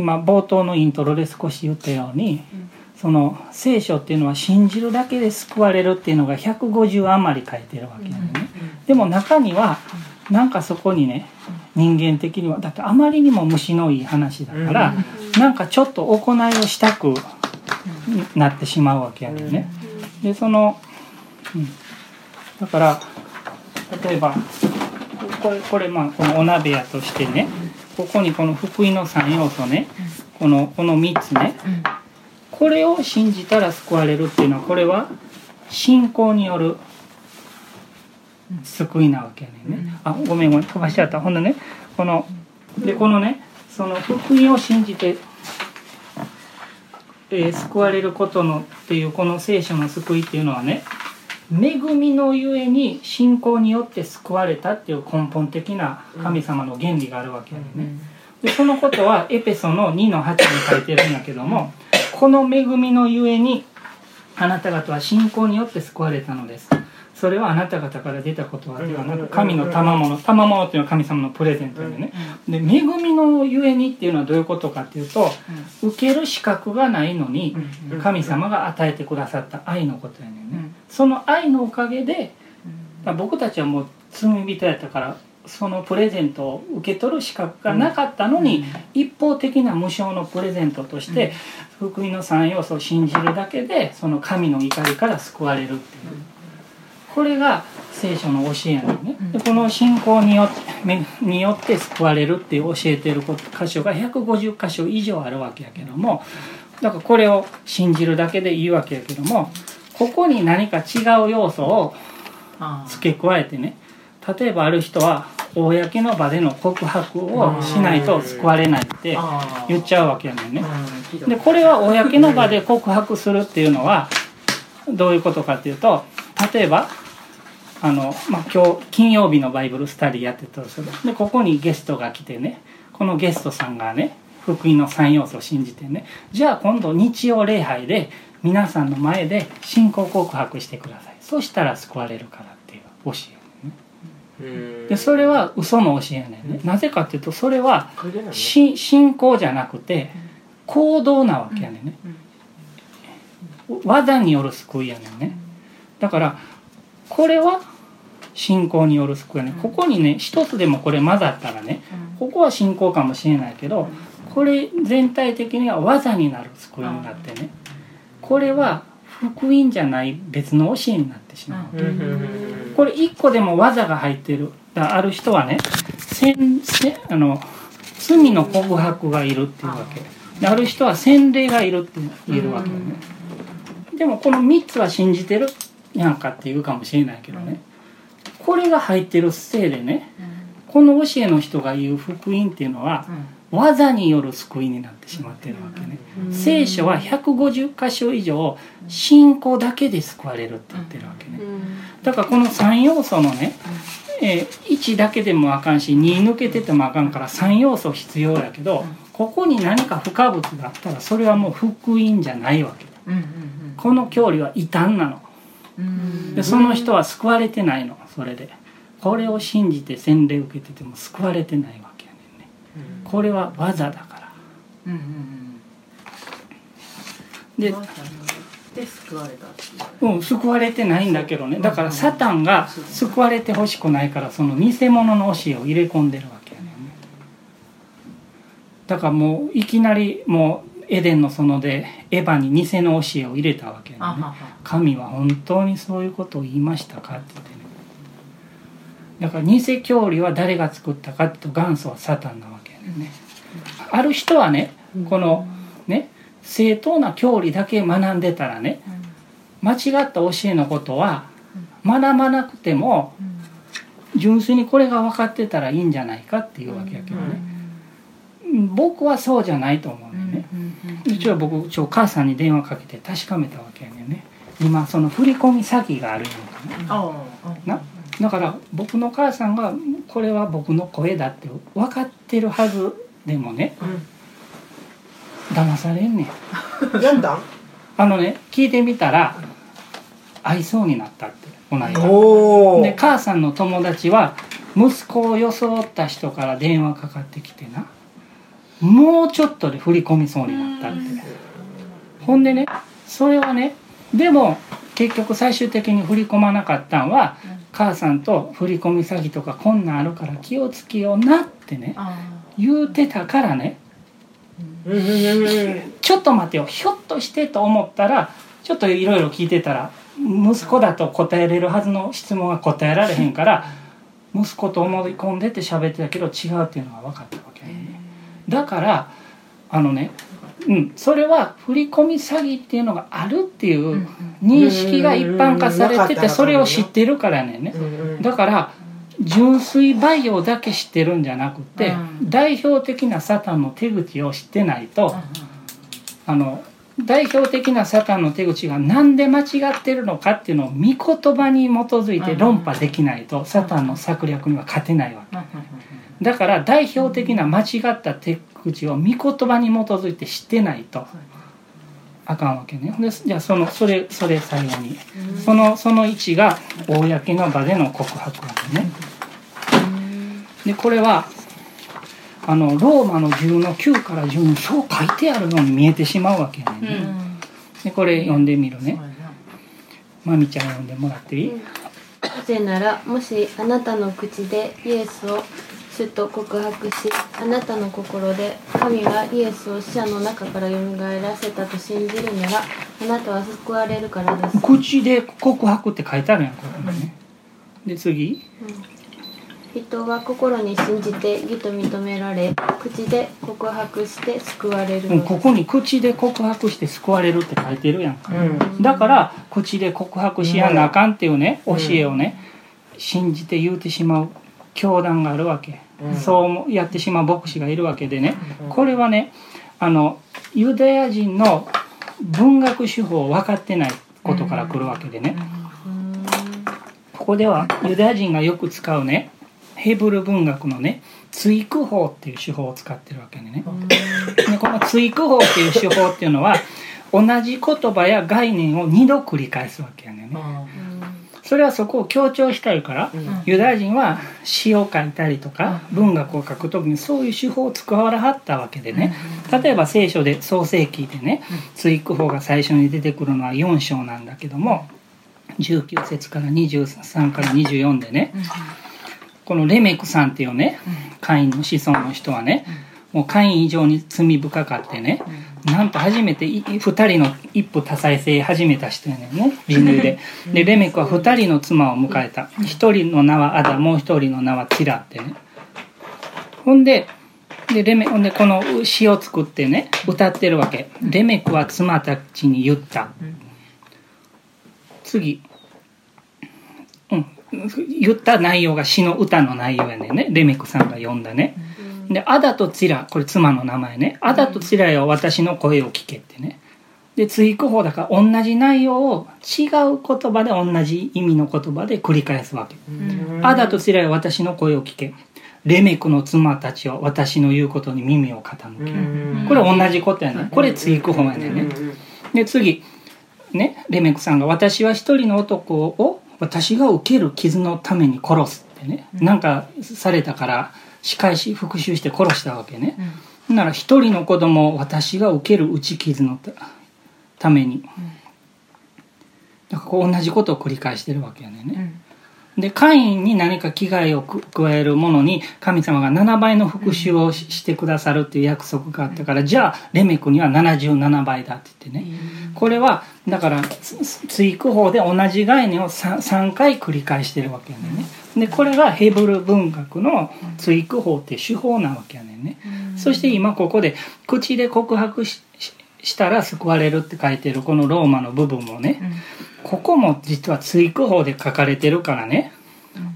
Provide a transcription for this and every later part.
今冒頭のイントロで少し言ったように、その聖書っていうのは信じるだけで救われるっていうのが150余り書いてるわけなのね、でも中にはなんかそこにね人間的にはだってあまりにも虫のいい話だから、なんかちょっと行いをしたくなってしまうわけやね。ん。ね。でその、うん、だから例えばこれこれまあこのお鍋やとしてねここにこの福音の3要素ねこのこの3つねこれを信じたら救われるっていうのはこれは信仰による救いなわけやねんね。あごめんごめん飛ばしちゃった。ほんでねこのでこのねその福音を信じて、えー救われることのっていうこの聖書の救いっていうのはね恵みのゆえに信仰によって救われたっていう根本的な神様の原理があるわけやねんね。でそのことはエペソの2の8に書いてるんやけども この恵みのゆえにあなた方は信仰によって救われたのですそれはあなた方から出たことはではなく神の賜物賜物っていうのは神様のプレゼントでね。で恵みのゆえにっていうのはどういうことかっていうと受ける資格がないのに神様が与えてくださった愛のことやねんね。その愛のおかげで僕たちはもう罪人やったからそのプレゼントを受け取る資格がなかったのに、一方的な無償のプレゼントとして、福音の3要素を信じるだけでその神の怒りから救われるっていうこれが聖書の教えやね。ん。ね、でこの信仰によってめによって救われるっていう教えてる箇所が150箇所以上あるわけやけどもだからこれを信じるだけでいいわけやけどもここに何か違う要素を付け加えてね例えばある人は公の場での告白をしないと救われないって言っちゃうわけやねんね。でこれは公の場で告白するっていうのはどういうことかっていうと例えばあの、まあ、今日金曜日のバイブルスタディやってたとするでここにゲストが来てねこのゲストさんがね福音の3要素を信じてねじゃあ今度日曜礼拝で皆さんの前で信仰告白してください。そしたら救われるからっていう教えでそれは嘘の教えやねん。ねなぜかっていうとそれはし信仰じゃなくて行動なわけやねんね。技による救いやねんね。だからこれは信仰による救いやねん。ここにね一つでもこれ混ざったらねここは信仰かもしれないけどこれ全体的には技になる救いになってねこれは福音じゃない別の教えになってしまう。これ一個でも技が入ってる。だある人はね洗せあの罪の告白がいるっていうわけ。である人は洗礼がいるって言えるわけよね。でもこの3つは信じてるやんかって言うかもしれないけどねこれが入ってるせいでねこの教えの人が言う福音っていうのは技による救いになってしまってるわけね。聖書は150箇所以上信仰だけで救われるって言ってるわけね。だからこの3要素のね、えー1だけでもあかんし2抜けててもあかんから3要素必要やけどここに何か不可物があったらそれはもう福音じゃないわけ。この教理は異端なの。でその人は救われてないのそれで。これを信じて洗礼受けてても救われてないわけやねんね。これは技だから。でで救われたう。うん、救われてないんだけどね。だからサタンが救われてほしくないからその偽物の教えを入れ込んでるわけやねんね。だからもういきなりもうエデンの園でエヴァに偽の教えを入れたわけやねんね。神は本当にそういうことを言いましたかって言ってねだから偽教理は誰が作ったかっていうと元祖はサタンなわけやねんね。ある人はねこのね正当な教理だけ学んでたらね間違った教えのことは学ばなくても純粋にこれが分かってたらいいんじゃないかっていうわけやけどね。僕はそうじゃないと思うね一応僕一応母さんに電話かけて確かめたわけやねんね。今その振り込み詐欺があるやんかあななだから僕の母さんがこれは僕の声だって分かってるはずでもね騙されんねん。やんだん？あのね聞いてみたら会いそうになったってこの間おおで母さんの友達は息子を装った人から電話かかってきてなもうちょっとで振り込みそうになったって。ほんでねそれはねでも結局最終的に振り込まなかったんは母さんと振り込み詐欺とかこんなんあるから気をつけようなってね言うてたからねちょっと待てよひょっとしてと思ったらちょっといろいろ聞いてたら息子だと答えれるはずの質問が答えられへんから息子と思い込んでて喋ってたけど違うっていうのが分かったわけね。だからあのねうん、それは振り込み詐欺っていうのがあるっていう認識が一般化されててそれを知ってるからね。ねだから純粋培養だけ知ってるんじゃなくて代表的なサタンの手口を知ってないとあの代表的なサタンの手口が何で間違ってるのかっていうのを御言葉に基づいて論破できないとサタンの策略には勝てないわけだから代表的な間違った手口を御言葉に基づいて知ってないと。あかんわけね。でじゃあそのそれそれ最後に。そのその1が公の場での告白わけね。でこれはあのローマの10の9から10にそう書いてあるように見えてしまうわけね、でこれ読んでみるね。まみちゃん読んでもらっていい、なぜならもしあなたの口でイエスを主と告白しあなたの心で神がイエスを死者の中からよみがえらせたと信じるならあなたは救われるからです、口で告白って書いてあるやんこれ。ね、で次。人は心に信じて義と認められ口で告白して救われる。うん、ここに口で告白して救われるって書いてるやん。か、だから口で告白しやなあかんっていうね教えをね信じて言うてしまう教団があるわけ、そうやってしまう牧師がいるわけでね。これはねあのユダヤ人の文学手法を分かってないことから来るわけでね。ここではユダヤ人がよく使うねヘブル文学のね追句法っていう手法を使ってるわけでね。でこの追句法っていう手法っていうのは同じ言葉や概念を2度繰り返すわけやねんねそれはそこを強調したいから、ユダヤ人は詩を書いたりとか文学を書く時にそういう手法を使われはったわけでね。例えば聖書で創世記でね追句法が最初に出てくるのは4章なんだけども19節から23から24でねこのレメクさんっていうねカインの子孫の人はねもうカイン以上に罪深かってねなんと初めてい2人の一夫多妻制始めた人やねんね。人類で。でレメクは2人の妻を迎えた。1人の名はアダもう1人の名はチラってね。ほんででレメほんでこの詩を作ってね歌ってるわけ。レメクは妻たちに言った。次。うん。言った内容が詩の歌の内容やねんね。レメクさんが読んだね、でアダとチラこれ妻の名前ね。アダとチラよ私の声を聞けってね。で追句法だから同じ内容を違う言葉で同じ意味の言葉で繰り返すわけ、アダとチラよ私の声を聞け。レメクの妻たちを私の言うことに耳を傾けこれ同じことやね。これ追句法やねで次。ねレメクさんが「私は一人の男を私が受ける傷のために殺す」ってね、なんかされたから仕返し復讐して殺したわけね、なら一人の子供を私が受ける打ち傷のたために、だからこう同じことを繰り返してるわけやねんね、でカインに何か危害をく加えるものに神様が7倍の復讐をししてくださるっていう約束があったからじゃあレメクには77倍だって言ってね。これはだからつ追句法で同じ概念を 3, 3回繰り返してるわけやねんね。でこれがヘブル文学の追句法っていう手法なわけやねんね。そして今ここで口で告白したら救われるって書いてるこのローマの部分もね、ここも実は追句法で書かれてるからね、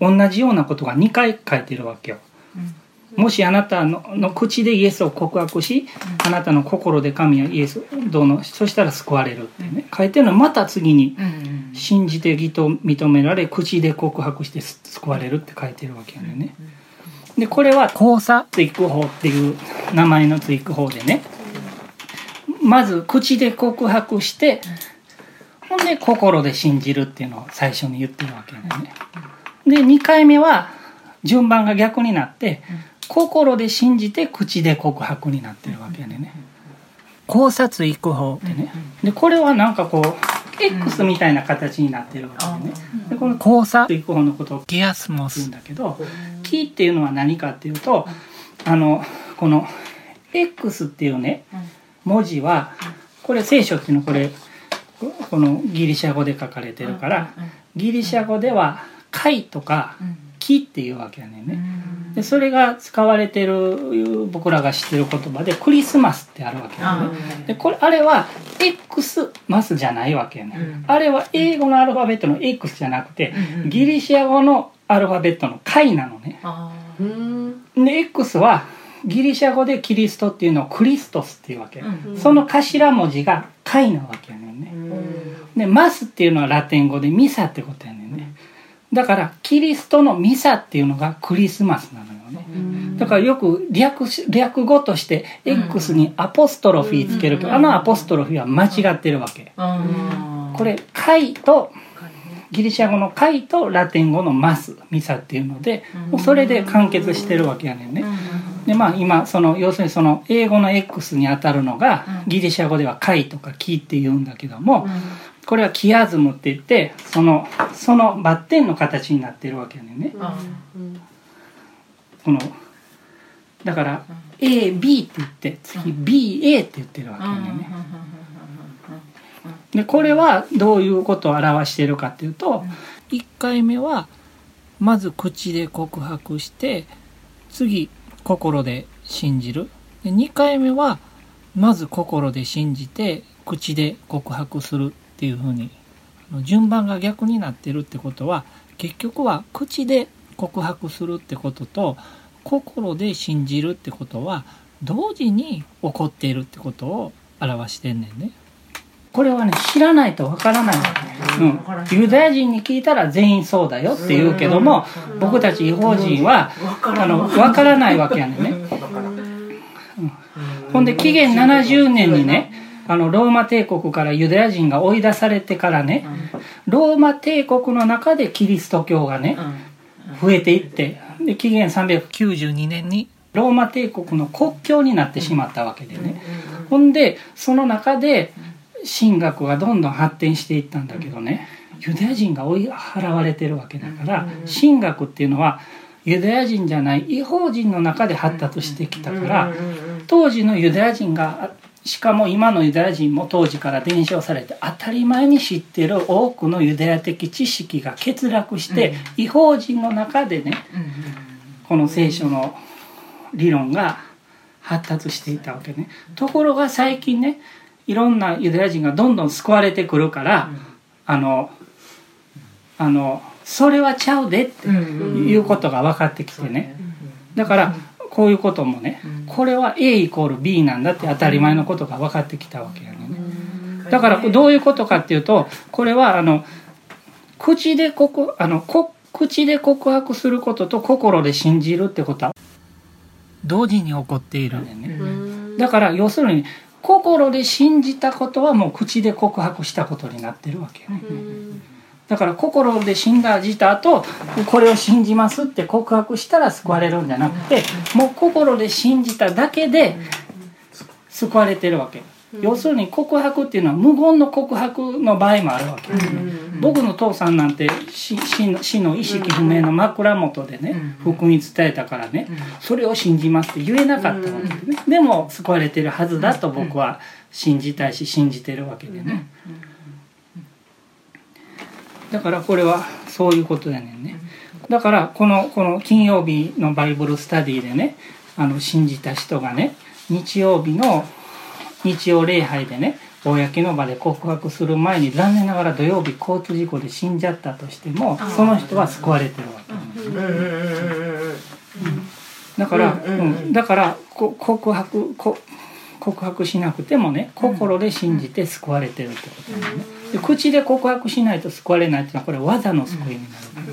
同じようなことが2回書いてるわけよ。もしあなたのの口でイエスを告白し、あなたの心で神はイエスをどうのそしたら救われるってね。書いてるのはまた次に信じて義と認められ口で告白して救われるって書いてるわけやね。でこれは交差？追句法っていう名前の追句法でね。まず口で告白してほんで心で信じるっていうのを最初に言ってるわけだよね。で2回目は順番が逆になって心で信じて口で告白になってるわけやね。考察育法ってね。でこれはなんかこう X みたいな形になってるわけでね。でこの考察育法のことをギアスモスって言うんだけどキっていうのは何かっていうとあのこの X っていうね文字はこれ聖書っていうのこれこのギリシャ語で書かれてるからギリシャ語では「貝」とか「木」っていうわけやねんね。でそれが使われてる僕らが知ってる言葉でクリスマスってあるわけやね。でこれあれは X マスじゃないわけやね、ん。あれは英語のアルファベットの X じゃなくてギリシャ語のアルファベットの「貝」なのね。で X はギリシャ語でキリストっていうのをクリストスっていうわけ、うん、その頭文字が「貝」なわけやね。んね、うん、で「マス」っていうのはラテン語で「ミサ」ってことやねんね。だからキリストのミサっていうのがクリスマスなのよね、うん、だからよく略略語として X にアポストロフィーつけるけど、あのアポストロフィーは間違ってるわけ、これ「貝」とギリシャ語の「貝」とラテン語の「マス」「ミサ」っていうのでもうそれで完結してるわけやねんね。でまあ今その要するにその英語の X にあたるのがギリシャ語では「貝」とか「木」って言うんだけども、これはキアズムって言ってそのそのバッテンの形になってるわけやね。ん。ね。このだから AB って言って次 BA って言ってるわけやね。ん。ね。でこれはどういうことを表しているかっていうと1回目はまず口で告白して次心で信じるで2回目はまず心で信じて口で告白するっていうふうに順番が逆になってるってことは結局は口で告白するってことと心で信じるってことは同時に起こっているってことを表してんねんね。これはね知らないとわからないうん、ユダヤ人に聞いたら全員そうだよって言うけども僕たち違法人はあの分からないわけやねんね、うん、ほんで紀元70年にねあのローマ帝国からユダヤ人が追い出されてからねローマ帝国の中でキリスト教がね増えていってで紀元392年にローマ帝国の国境になってしまったわけでね。ほんでその中で神学がどんどん発展していったんだけどねユダヤ人が追い払われてるわけだから神学っていうのはユダヤ人じゃない違法人の中で発達してきたから当時のユダヤ人がしかも今のユダヤ人も当時から伝承されて当たり前に知ってる多くのユダヤ的知識が欠落して違法人の中でねこの聖書の理論が発達していたわけね。ところが最近ねいろんなユダヤ人がどんどん救われてくるから、うん、あのあのそれはちゃうでっていうことが分かってきてね、だからこういうこともね、これは A イコール B なんだって当たり前のことが分かってきたわけやね、だからどういうことかっていうとこれはあの口で告あのこ口で告白することと心で信じるってことは同時に起こっているんだよね。だから要するに心で信じたことはもう口で告白したことになってるわけよね。だから心で信じた後これを信じますって告白したら救われるんじゃなくてもう心で信じただけで救われてるわけ。要するに告白っていうのは無言の告白の場合もあるわけ、僕の父さんなんて死の意識不明の枕元でね、福音伝えたからね、それを信じますって言えなかったわけでね、でも救われてるはずだと僕は信じたいし信じてるわけでね、だからこれはそういうことやねんね。だからこのこの金曜日のバイブルスタディでねあの信じた人がね日曜日の日曜礼拝でね公の場で告白する前に残念ながら土曜日交通事故で死んじゃったとしてもその人は救われてるわけ。だから、うん、だから告白告白しなくてもね心で信じて救われてるってことなんね。で口で告白しないと救われないっていうのはこれ技の救いになるから、